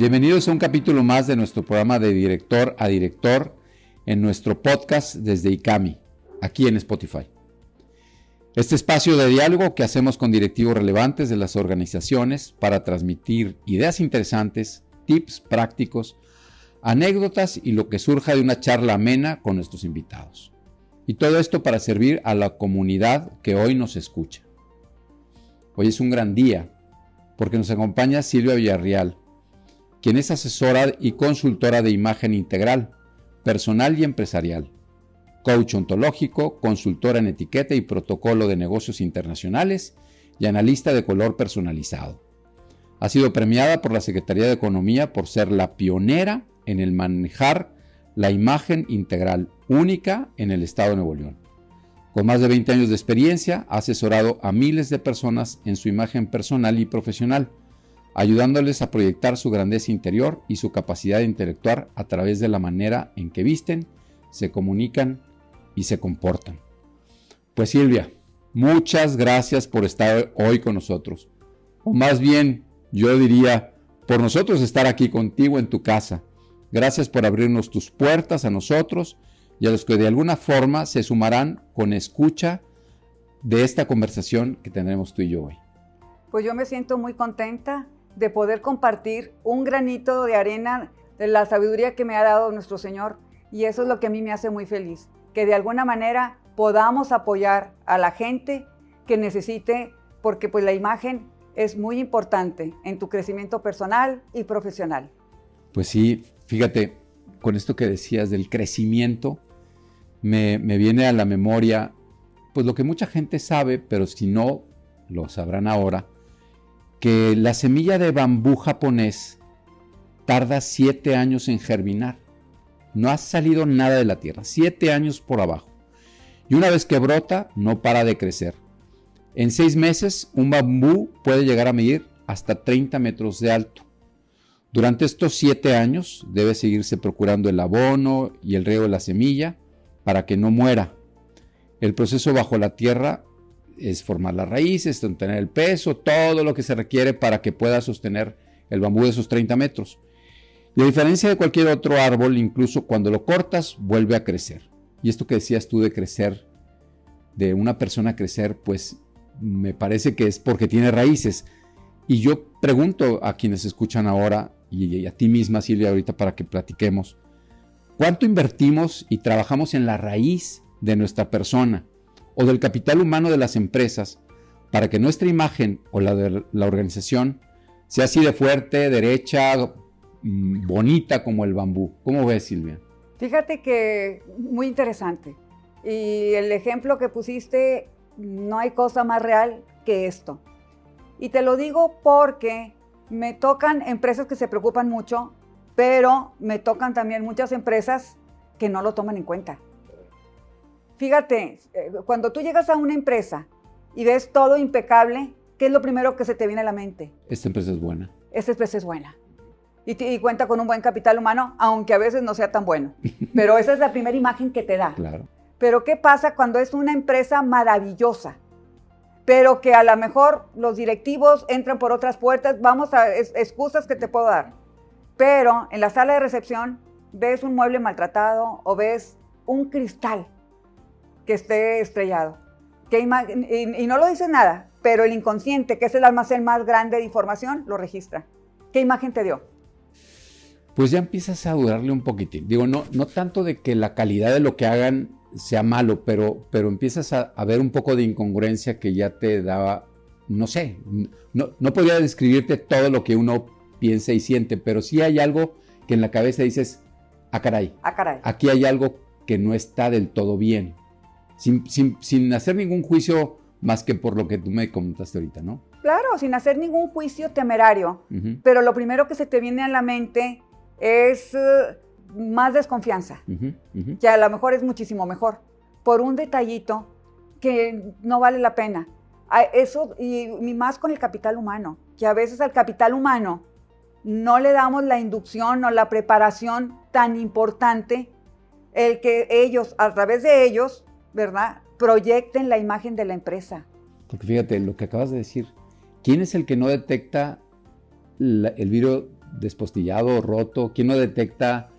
Bienvenidos a un capítulo más de nuestro programa de director a director en nuestro podcast desde ICAMI, aquí en Spotify. Este espacio de diálogo que hacemos con directivos relevantes de las organizaciones para transmitir ideas interesantes, tips prácticos, anécdotas y lo que surja de una charla amena con nuestros invitados. Y todo esto para servir a la comunidad que hoy nos escucha. Hoy es un gran día porque nos acompaña Silvia Villarreal, quien es asesora y consultora de imagen integral, personal y empresarial, coach ontológico, consultora en etiqueta y protocolo de negocios internacionales y analista de color personalizado. Ha sido premiada por la Secretaría de Economía por ser la pionera en el manejar la imagen integral única en el Estado de Nuevo León. Con más de 20 años de experiencia, ha asesorado a miles de personas en su imagen personal y profesional, ayudándoles a proyectar su grandeza interior y su capacidad de intelectuar a través de la manera en que visten, se comunican y se comportan. Pues Silvia, muchas gracias por estar hoy con nosotros. O más bien, yo diría, por nosotros estar aquí contigo en tu casa. Gracias por abrirnos tus puertas a nosotros y a los que de alguna forma se sumarán con escucha de esta conversación que tendremos tú y yo hoy. Pues yo me siento muy contenta de poder compartir un granito de arena de la sabiduría que me ha dado nuestro Señor. Y eso es lo que a mí me hace muy feliz, que de alguna manera podamos apoyar a la gente que necesite, porque pues la imagen es muy importante en tu crecimiento personal y profesional. Pues sí, fíjate, con esto que decías del crecimiento, me, me viene a la memoria, pues lo que mucha gente sabe, pero si no lo sabrán ahora, que la semilla de bambú japonés tarda siete años en germinar. No ha salido nada de la tierra, siete años por abajo. Y una vez que brota, no para de crecer. En seis meses, un bambú puede llegar a medir hasta 30 metros de alto. Durante estos siete años debe seguirse procurando el abono y el riego de la semilla para que no muera. El proceso bajo la tierra es formar las raíces, tener el peso, todo lo que se requiere para que pueda sostener el bambú de esos 30 metros. Y a diferencia de cualquier otro árbol, incluso cuando lo cortas, vuelve a crecer. Y esto que decías tú de crecer, de una persona crecer, pues me parece que es porque tiene raíces. Y yo pregunto a quienes escuchan ahora, y a ti misma, Silvia, ahorita para que platiquemos, ¿cuánto invertimos y trabajamos en la raíz de nuestra persona? O del capital humano de las empresas para que nuestra imagen o la de la organización sea así de fuerte, derecha, mm, bonita como el bambú. ¿Cómo ves, Silvia? Fíjate que muy interesante. Y el ejemplo que pusiste, no hay cosa más real que esto. Y te lo digo porque me tocan empresas que se preocupan mucho, pero me tocan también muchas empresas que no lo toman en cuenta. Fíjate, eh, cuando tú llegas a una empresa y ves todo impecable, ¿qué es lo primero que se te viene a la mente? Esta empresa es buena. Esta empresa es buena. Y, cuenta con un buen capital humano, aunque a veces no sea tan bueno. Pero esa es la primera imagen que te da. Claro. Pero ¿qué pasa cuando es una empresa maravillosa? Pero que a lo mejor los directivos entran por otras puertas, vamos a excusas que te puedo dar. Pero en la sala de recepción ves un mueble maltratado o ves un cristal que esté estrellado. ¿Qué y, y, no lo dice nada, pero el inconsciente, que es el almacén más grande de información, lo registra. ¿Qué imagen te dio? Pues ya empiezas a dudarle un poquitín. Digo, no, no tanto de que la calidad de lo que hagan sea malo, pero, pero empiezas a, ver un poco de incongruencia que ya te daba, no sé, no, no podría describirte todo lo que uno piensa y siente, pero sí hay algo que en la cabeza dices, ah caray, ah, caray. aquí hay algo que no está del todo bien sin, hacer ningún juicio más que por lo que tú me comentaste ahorita, ¿no? Claro, sin hacer ningún juicio temerario, pero lo primero que se te viene a la mente es eh, más desconfianza, que a lo mejor es muchísimo mejor, por un detallito que no vale la pena. Eso, y, y más con el capital humano, que a veces al capital humano no le damos la inducción o la preparación tan importante, el que ellos, a través de ellos, ¿verdad? Proyecten la imagen de la empresa. Porque fíjate, lo que acabas de decir, ¿quién es el que no detecta el vidrio despostillado, roto? ¿Quién no detecta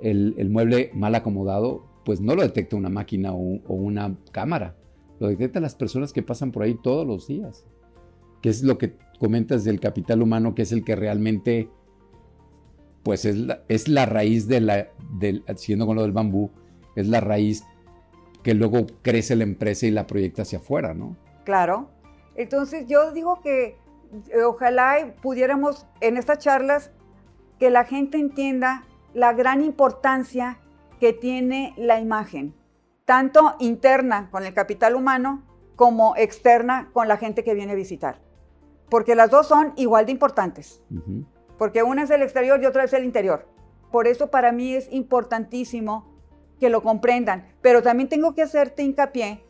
el, mueble mal acomodado? Pues no lo detecta una máquina o, una cámara. Lo detectan las personas que pasan por ahí todos los días. Que es lo que comentas del capital humano, que es el que realmente, pues es la, es la raíz de la, siguiendo con lo del bambú, es la raíz que luego crece la empresa y la proyecta hacia afuera, ¿no? Claro. Entonces yo digo que eh, ojalá pudiéramos en estas charlas que la gente entienda la gran importancia que tiene la imagen, tanto interna con el capital humano como externa con la gente que viene a visitar. Porque las dos son igual de importantes. Porque una es el exterior y otra es el interior. Por eso para mí es importantísimo que lo comprendan. Pero también tengo que hacerte hincapié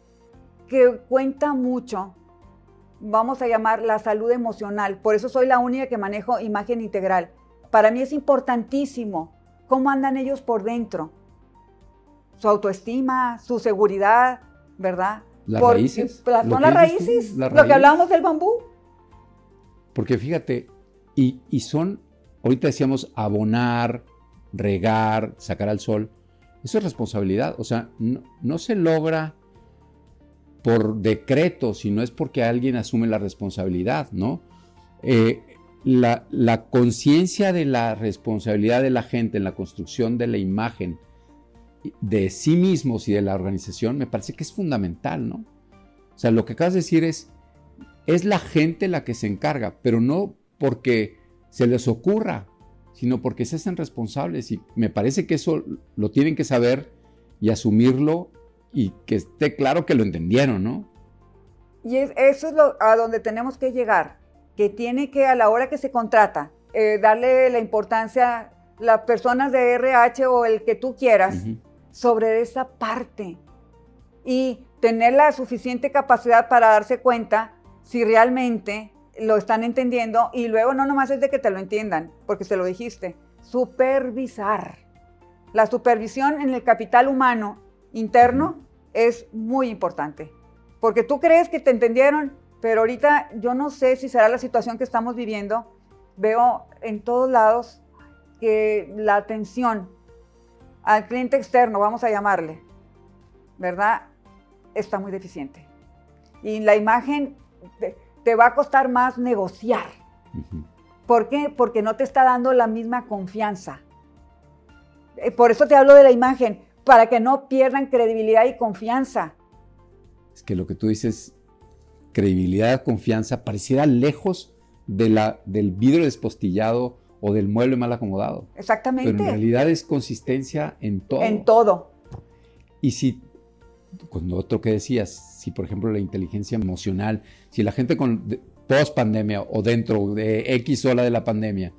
que cuenta mucho, vamos a llamar la salud emocional. Por eso soy la única que manejo imagen integral. Para mí es importantísimo cómo andan ellos por dentro. Su autoestima, su seguridad, ¿verdad? Las raíces. son las raíces, lo que hablábamos del bambú. Porque fíjate, y, y son, ahorita decíamos abonar, regar, sacar al sol. Eso es responsabilidad. O sea, no, se logra por decreto, sino es porque alguien asume la responsabilidad, ¿no? Eh, la, conciencia de la responsabilidad de la gente en la construcción de la imagen de sí mismos y de la organización me parece que es fundamental, ¿no? O sea, lo que acabas de decir es, es la gente la que se encarga, pero no porque se les ocurra, sino porque se hacen responsables y me parece que eso lo tienen que saber y asumirlo y que esté claro que lo entendieron, ¿no? Y eso es lo, a donde tenemos que llegar, que tiene que a la hora que se contrata eh, darle la importancia las personas de RH o el que tú quieras sobre esa parte y tener la suficiente capacidad para darse cuenta si realmente lo están entendiendo y luego no nomás es de que te lo entiendan, porque se lo dijiste, supervisar. La supervisión en el capital humano interno es muy importante, porque tú crees que te entendieron, pero ahorita yo no sé si será la situación que estamos viviendo. Veo en todos lados que la atención al cliente externo, vamos a llamarle, ¿verdad? Está muy deficiente. Y la imagen te va a costar más negociar. ¿Por qué? Porque no te está dando la misma confianza. Eh, por eso te hablo de la imagen, para que no pierdan credibilidad y confianza. Es que lo que tú dices, credibilidad, confianza, pareciera lejos de la, del vidrio despostillado o del mueble mal acomodado. Exactamente. Pero en realidad es consistencia en todo. En todo. Y si con otro que decías, si por ejemplo la inteligencia emocional, si la gente con post pandemia o dentro de X ola de la pandemia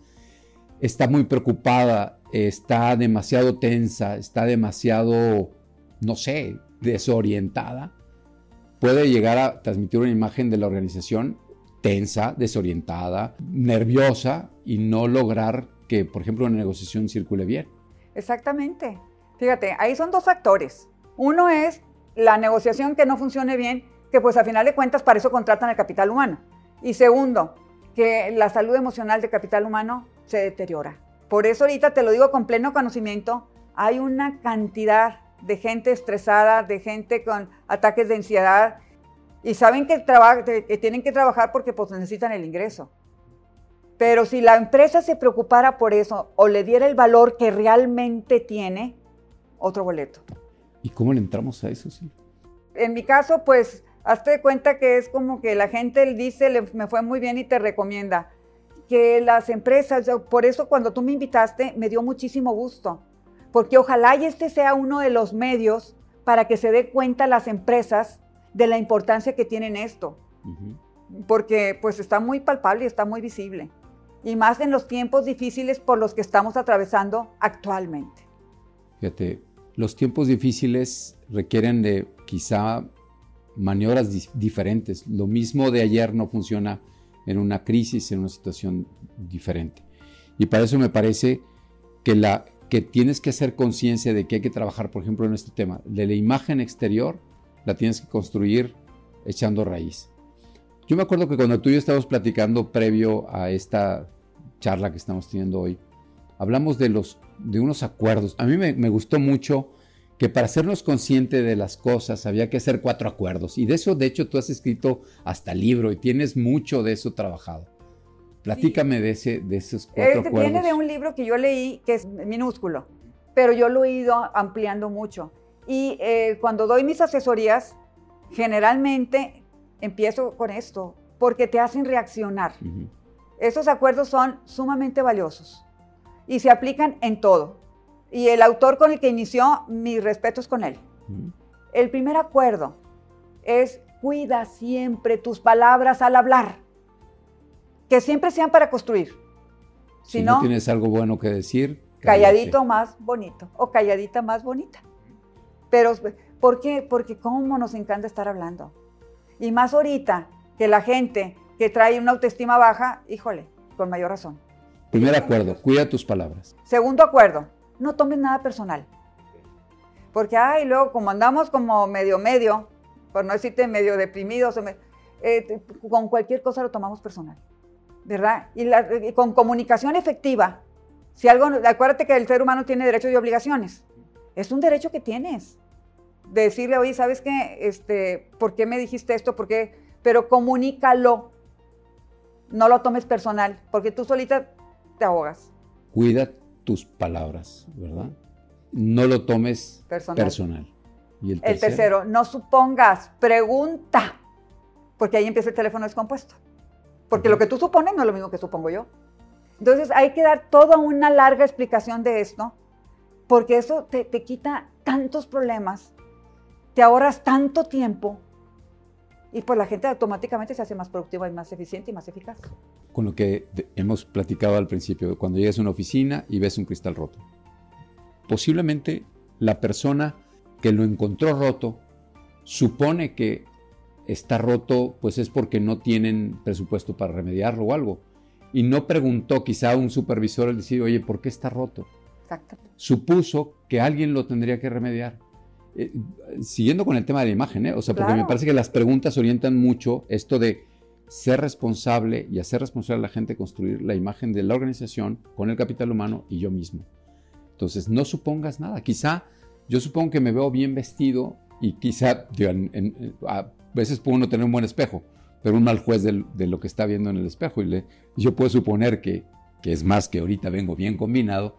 está muy preocupada, está demasiado tensa, está demasiado, no sé, desorientada, puede llegar a transmitir una imagen de la organización tensa, desorientada, nerviosa y no lograr que, por ejemplo, una negociación circule bien. Exactamente. Fíjate, ahí son dos factores. Uno es la negociación que no funcione bien, que pues a final de cuentas para eso contratan el capital humano. Y segundo, que la salud emocional del capital humano se deteriora. Por eso ahorita te lo digo con pleno conocimiento, hay una cantidad de gente estresada, de gente con ataques de ansiedad y saben que, tienen que trabajar porque pues necesitan el ingreso. Pero si la empresa se preocupara por eso o le diera el valor que realmente tiene, otro boleto. ¿Y cómo le entramos a eso, sí? En mi caso, pues, hazte cuenta que es como que la gente dice, le, me fue muy bien y te recomienda. Que las empresas, por eso cuando tú me invitaste, me dio muchísimo gusto. Porque ojalá y este sea uno de los medios para que se dé cuenta las empresas de la importancia que tienen esto. Porque pues está muy palpable y está muy visible. Y más en los tiempos difíciles por los que estamos atravesando actualmente. Fíjate, los tiempos difíciles requieren de quizá maniobras diferentes. Lo mismo de ayer no funciona en una crisis, en una situación diferente. Y para eso me parece que, la, que tienes que hacer conciencia de que hay que trabajar, por ejemplo, en este tema, de la imagen exterior, la tienes que construir echando raíz. Yo me acuerdo que cuando tú y yo estábamos platicando previo a esta charla que estamos teniendo hoy, hablamos de, los, de unos acuerdos. A mí me, me gustó mucho que para hacernos consciente de las cosas había que hacer cuatro acuerdos. Y de eso, de hecho, tú has escrito hasta libro y tienes mucho de eso trabajado. Platícame de, ese, de esos cuatro este acuerdos. Viene de un libro que yo leí que es minúsculo, pero yo lo he ido ampliando mucho. Y eh, cuando doy mis asesorías, generalmente empiezo con esto, porque te hacen reaccionar. Esos acuerdos son sumamente valiosos y se aplican en todo. Y el autor con el que inició, mis respetos con él. El primer acuerdo es cuida siempre tus palabras al hablar, que siempre sean para construir. Si, no, tienes algo bueno que decir, calladito más bonito o calladita más bonita. Pero, ¿por qué? Porque cómo nos encanta estar hablando. Y más ahorita que la gente que trae una autoestima baja, híjole, con mayor razón. Primer acuerdo, cuida tus palabras. Segundo acuerdo, no tomes nada personal. Porque, ay, luego como andamos como medio medio, por no decirte medio deprimidos, eh, con cualquier cosa lo tomamos personal, ¿verdad? Y, con comunicación efectiva, si algo, acuérdate que el ser humano tiene derechos y obligaciones. Es un derecho que tienes. De decirle, oye, ¿sabes qué? Este, ¿Por qué me dijiste esto? ¿Por qué? Pero comunícalo. No lo tomes personal, porque tú solita te ahogas. Cuida tus palabras, ¿verdad? No lo tomes personal. ¿Y el, tercero? no supongas, pregunta, porque ahí empieza el teléfono descompuesto. Porque lo que tú supones no es lo mismo que supongo yo. Entonces hay que dar toda una larga explicación de esto, porque eso te, te quita tantos problemas, te ahorras tanto tiempo y pues la gente automáticamente se hace más productiva y más eficiente y más eficaz. Con lo que hemos platicado al principio, cuando llegas a una oficina y ves un cristal roto. Posiblemente la persona que lo encontró roto supone que está roto pues es porque no tienen presupuesto para remediarlo o algo. Y no preguntó quizá a un supervisor el decir, oye, ¿por qué está roto? Exacto. Supuso que alguien lo tendría que remediar. Eh, siguiendo con el tema de la imagen, ¿eh? o sea, porque me parece que las preguntas orientan mucho esto de ser responsable y hacer responsable a la gente construir la imagen de la organización con el capital humano y yo mismo. Entonces, no supongas nada. Quizá yo supongo que me veo bien vestido y quizá a veces puedo no tener un buen espejo, pero un mal juez de, lo que está viendo en el espejo. Y le, yo puedo suponer que, que es más que ahorita vengo bien combinado,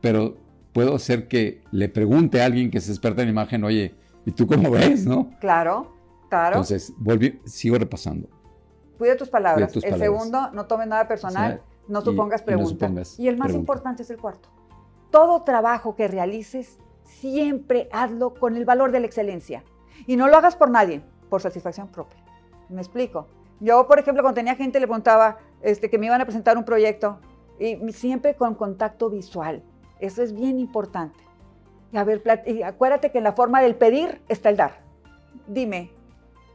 pero puedo ser que le pregunte a alguien que se experta en imagen, oye, ¿y tú cómo ves, no? Claro, claro. Entonces, volví, sigo repasando. Cuida tus palabras. el segundo, no tomes nada personal, no supongas preguntas. Y, el más importante es el cuarto. Todo trabajo que realices, siempre hazlo con el valor de la excelencia. Y no lo hagas por nadie, por satisfacción propia. ¿Me explico? Yo, por ejemplo, cuando tenía gente, le preguntaba este, que me iban a presentar un proyecto, y siempre con contacto visual eso es bien importante. Y, a ver, y acuérdate que en la forma del pedir está el dar. Dime,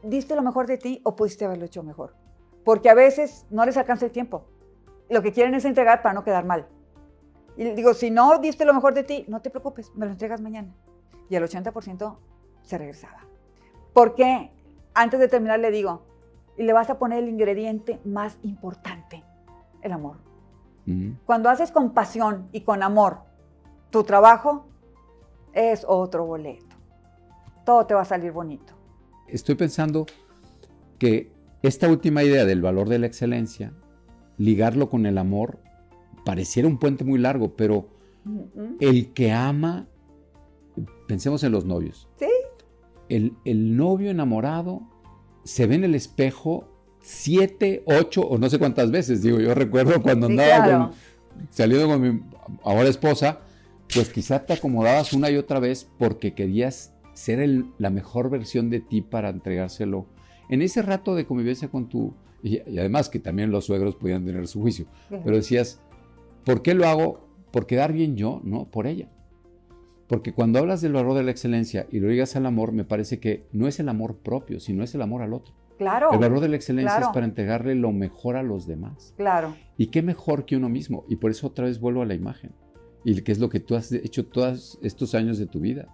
¿diste lo mejor de ti o pudiste haberlo hecho mejor? Porque a veces no les alcanza el tiempo. Lo que quieren es entregar para no quedar mal. Y digo, si no diste lo mejor de ti, no te preocupes, me lo entregas mañana. Y el 80% se regresaba. ¿Por qué? Antes de terminar le digo, y le vas a poner el ingrediente más importante, el amor. Cuando haces con pasión y con amor tu trabajo es otro boleto. Todo te va a salir bonito. Estoy pensando que esta última idea del valor de la excelencia, ligarlo con el amor, pareciera un puente muy largo, pero el que ama, pensemos en los novios. Sí. El, novio enamorado se ve en el espejo siete, ocho o no sé cuántas veces. Digo, yo recuerdo cuando andaba saliendo con mi ahora esposa, pues quizá te acomodabas una y otra vez porque querías ser la mejor versión de ti para entregárselo. En ese rato de convivencia con tu... Y, además que también los suegros podían tener su juicio, pero decías, ¿por qué lo hago? ¿Por quedar bien yo? No, por ella. Porque cuando hablas del valor de la excelencia y lo digas al amor, me parece que no es el amor propio, sino es el amor al otro. Claro. El valor de la excelencia es para entregarle lo mejor a los demás. Claro. Y qué mejor que uno mismo. Y por eso otra vez vuelvo a la imagen y que es lo que tú has hecho todos estos años de tu vida.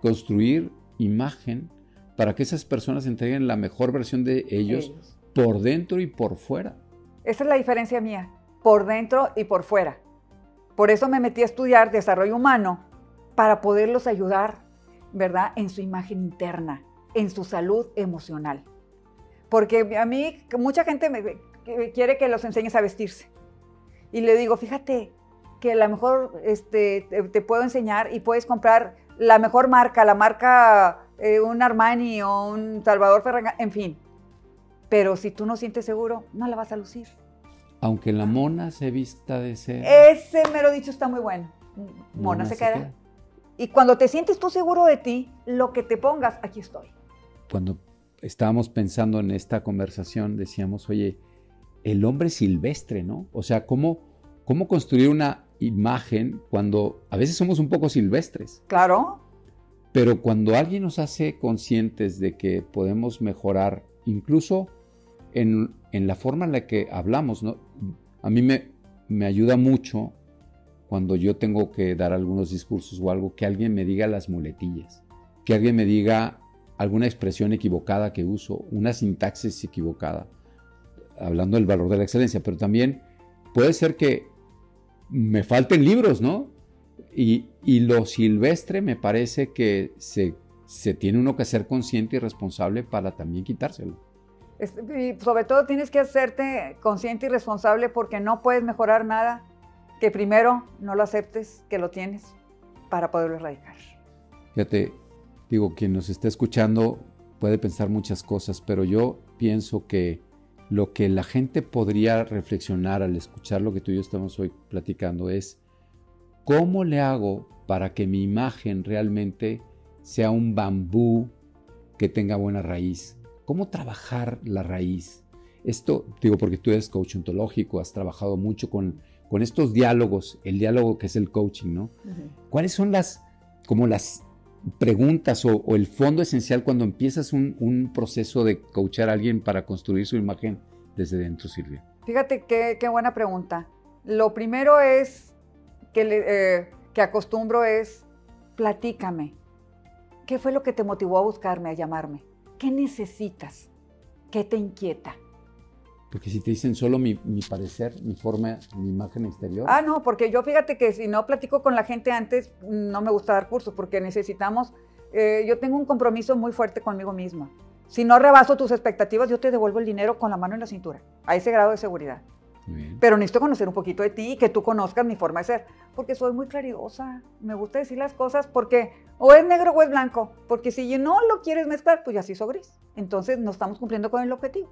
Construir imagen para que esas personas entreguen la mejor versión de ellos, por dentro y por fuera. Esa es la diferencia mía. por dentro y por fuera. Por eso me metí a estudiar desarrollo humano para poderlos ayudar, ¿verdad? En su imagen interna, en su salud emocional. Porque a mí mucha gente me quiere que los enseñes a vestirse. Y le digo, fíjate que a lo mejor este, te, puedo enseñar y puedes comprar la mejor marca, la marca eh, un Armani o un Salvador Ferragamo, en fin. Pero si tú no sientes seguro, no la vas a lucir. Aunque la mona se vista de ser. Ese mero dicho está muy bueno. Mona, se, queda. Y cuando te sientes tú seguro de ti, lo que te pongas, aquí estoy. Cuando estábamos pensando en esta conversación, decíamos, oye, el hombre silvestre, ¿no? O sea, ¿cómo, cómo construir una imagen cuando a veces somos un poco silvestres? Claro. Pero cuando alguien nos hace conscientes de que podemos mejorar, incluso en, la forma en la que hablamos, ¿no? a mí me, me ayuda mucho cuando yo tengo que dar algunos discursos o algo, que alguien me diga las muletillas, que alguien me diga alguna expresión equivocada que uso, una sintaxis equivocada, hablando del valor de la excelencia, pero también puede ser que me falten libros, ¿no? Y, lo silvestre me parece que se, se, tiene uno que ser consciente y responsable para también quitárselo. Y sobre todo tienes que hacerte consciente y responsable porque no puedes mejorar nada que primero no lo aceptes, que lo tienes, para poderlo erradicar. Fíjate, digo, quien nos está escuchando puede pensar muchas cosas, pero yo pienso que lo que la gente podría reflexionar al escuchar lo que tú y yo estamos hoy platicando es cómo le hago para que mi imagen realmente sea un bambú que tenga buena raíz. ¿Cómo trabajar la raíz? Esto, digo, porque tú eres coach ontológico, has trabajado mucho con, con estos diálogos, el diálogo que es el coaching, ¿no? ¿Cuáles son las, como las preguntas o, el fondo esencial cuando empiezas un, proceso de coachar a alguien para construir su imagen desde dentro, Silvia? Fíjate qué, buena pregunta. Lo primero es que, eh, que acostumbro es, platícame. ¿Qué fue lo que te motivó a buscarme, a llamarme? ¿Qué necesitas? ¿Qué te inquieta? Porque si te dicen solo mi, parecer, mi forma, mi imagen exterior. Ah, no, porque yo fíjate que si no platico con la gente antes, no me gusta dar cursos, porque necesitamos, eh, yo tengo un compromiso muy fuerte conmigo misma. Si no rebaso tus expectativas, yo te devuelvo el dinero con la mano en la cintura, a ese grado de seguridad. Pero necesito conocer un poquito de ti y que tú conozcas mi forma de ser, porque soy muy claridosa, me gusta decir las cosas porque o es negro o es blanco, porque si no lo quieres mezclar, pues ya se hizo gris. Entonces no estamos cumpliendo con el objetivo.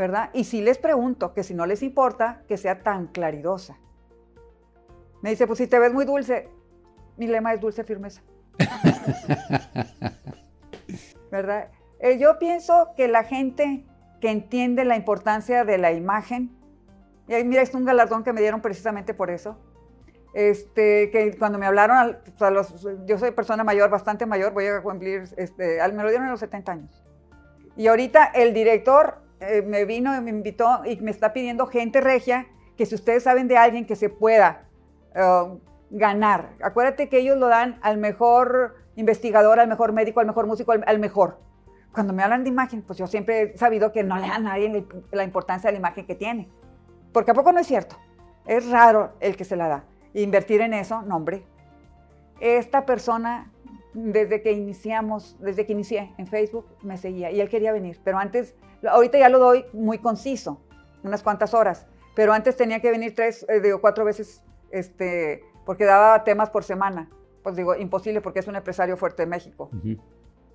¿verdad? Y si les pregunto que si no les importa que sea tan claridosa. Me dice, pues si te ves muy dulce, mi lema es dulce firmeza. ¿Verdad? Eh, yo pienso que la gente que entiende la importancia de la imagen, y mira, es un galardón que me dieron precisamente por eso, este, que cuando me hablaron, yo soy persona mayor, bastante mayor, voy a cumplir, este, me lo dieron a los 70 años. Y ahorita el director eh, me vino y me invitó y me está pidiendo gente regia que si ustedes saben de alguien que se pueda uh, ganar, acuérdate que ellos lo dan al mejor investigador, al mejor médico, al mejor músico, al, mejor. Cuando me hablan de imagen, pues yo siempre he sabido que no le da a nadie la importancia de la imagen que tiene. Porque a poco no es cierto. Es raro el que se la da. Invertir en eso, no hombre. Esta persona, desde que iniciamos, desde que inicié en Facebook, me seguía y él quería venir. Pero antes Ahorita ya lo doy muy conciso, unas cuantas horas, pero antes tenía que venir tres, eh, o cuatro veces, este, porque daba temas por semana. Pues digo, imposible porque es un empresario fuerte de México.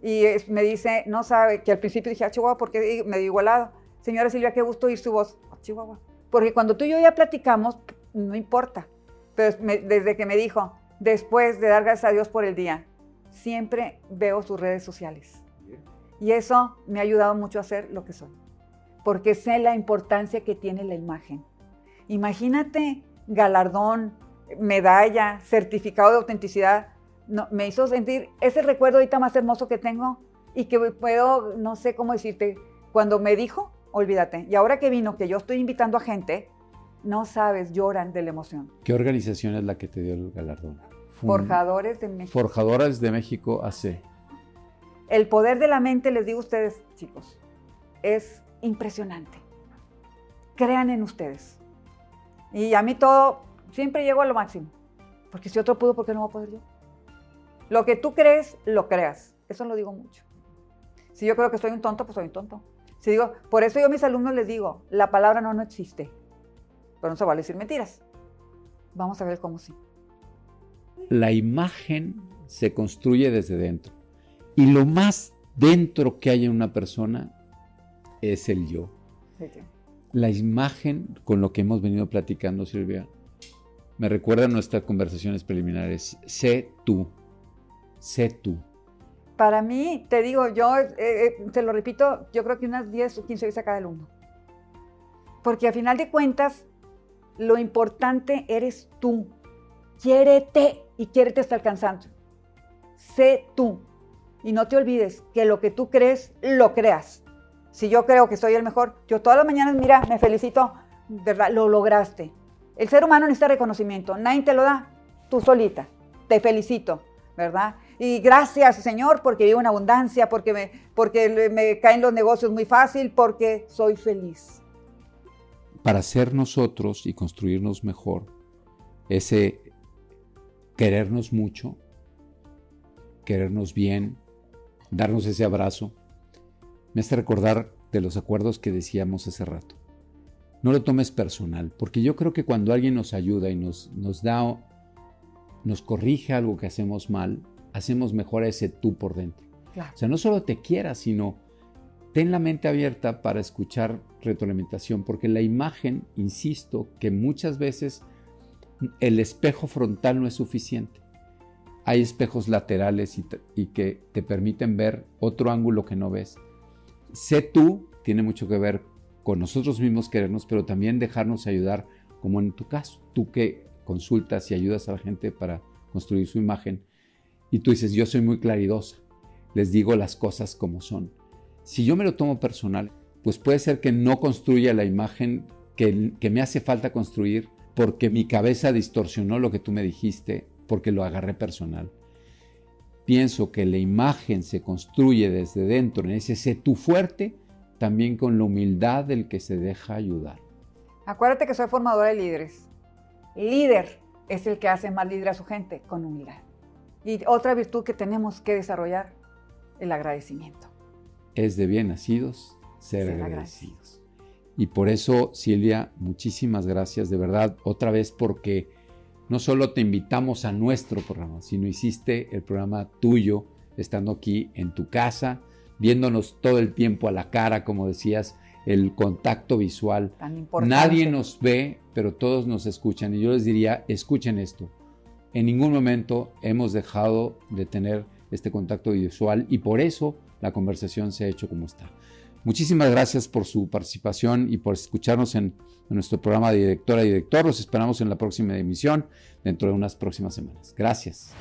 Y me dice, no sabe, que al principio dije, ah, Chihuahua, porque me dio igualado. Señora Silvia, qué gusto oír su voz. Ah, Chihuahua. Porque cuando tú y yo ya platicamos, no importa. Pero desde que me dijo, después de dar gracias a Dios por el día, siempre veo sus redes sociales. Y eso me ha ayudado mucho a ser lo que soy, porque sé la importancia que tiene la imagen. Imagínate galardón, medalla, certificado de autenticidad. No, me hizo sentir ese recuerdo ahorita más hermoso que tengo y que puedo, no sé cómo decirte, cuando me dijo, olvídate. Y ahora que vino, que yo estoy invitando a gente, no sabes, lloran de la emoción. ¿Qué organización es la que te dio el galardón? Forjadores de México. Forjadores de México AC. El poder de la mente, les digo a ustedes, chicos, es impresionante. Crean en ustedes. Y a mí todo, siempre llego a lo máximo. Porque si otro pudo, ¿por qué no voy a poder yo? Lo que tú crees, lo creas. Eso lo digo mucho. Si yo creo que soy un tonto, pues soy un tonto. Si digo, por eso yo a mis alumnos les digo, la palabra no no existe. Pero no se vale decir mentiras. Vamos a ver cómo sí. La imagen se construye desde dentro. Y lo más dentro que hay en una persona es el yo. La imagen con lo que hemos venido platicando, Silvia, me recuerda a nuestras conversaciones preliminares. Sé tú. Sé tú. Para mí, te digo, yo eh, eh, te lo repito, yo creo que unas 10 o 15 veces a cada alumno. Porque a final de cuentas, lo importante eres tú. Quiérete y quiérete hasta alcanzando. Sé tú. Y no te olvides que lo que tú crees, lo creas. Si yo creo que soy el mejor, yo todas las mañanas, mira, me felicito, ¿verdad? Lo lograste. El ser humano necesita reconocimiento. Nadie te lo da. Tú solita. Te felicito, ¿verdad? Y gracias, Señor, porque vivo en abundancia, porque me, porque me caen los negocios muy fácil, porque soy feliz. Para ser nosotros y construirnos mejor, ese querernos mucho, querernos bien, darnos ese abrazo, me hace recordar de los acuerdos que decíamos hace rato. No lo tomes personal, porque yo creo que cuando alguien nos ayuda y nos, nos da, nos corrige algo que hacemos mal, hacemos mejor a ese tú por dentro. O sea, no solo te quieras, sino ten la mente abierta para escuchar retroalimentación, porque la imagen, insisto, que muchas veces el espejo frontal no es suficiente. Hay espejos laterales y, que te permiten ver otro ángulo que no ves. Sé tú tiene mucho que ver con nosotros mismos querernos, pero también dejarnos ayudar, como en tu caso, tú que consultas y ayudas a la gente para construir su imagen, y tú dices, yo soy muy claridosa, les digo las cosas como son. Si yo me lo tomo personal, pues puede ser que no construya la imagen que, me hace falta construir porque mi cabeza distorsionó lo que tú me dijiste, porque lo agarré personal. Pienso que la imagen se construye desde dentro, en ese sé tú fuerte, también con la humildad del que se deja ayudar. Acuérdate que soy formadora de líderes. Líder es el que hace más líder a su gente con humildad. Y otra virtud que tenemos que desarrollar, el agradecimiento. Es de bien nacidos ser, agradecidos. Y por eso, Silvia, muchísimas gracias de verdad otra vez porque no solo te invitamos a nuestro programa, sino hiciste el programa tuyo estando aquí en tu casa, viéndonos todo el tiempo a la cara, como decías, el contacto visual. Nadie nos ve, pero todos nos escuchan. Y yo les diría, escuchen esto en ningún momento hemos dejado de tener este contacto visual y por eso la conversación se ha hecho como está. Muchísimas gracias por su participación y por escucharnos en, nuestro programa de directora y director. Los esperamos en la próxima emisión dentro de unas próximas semanas. Gracias.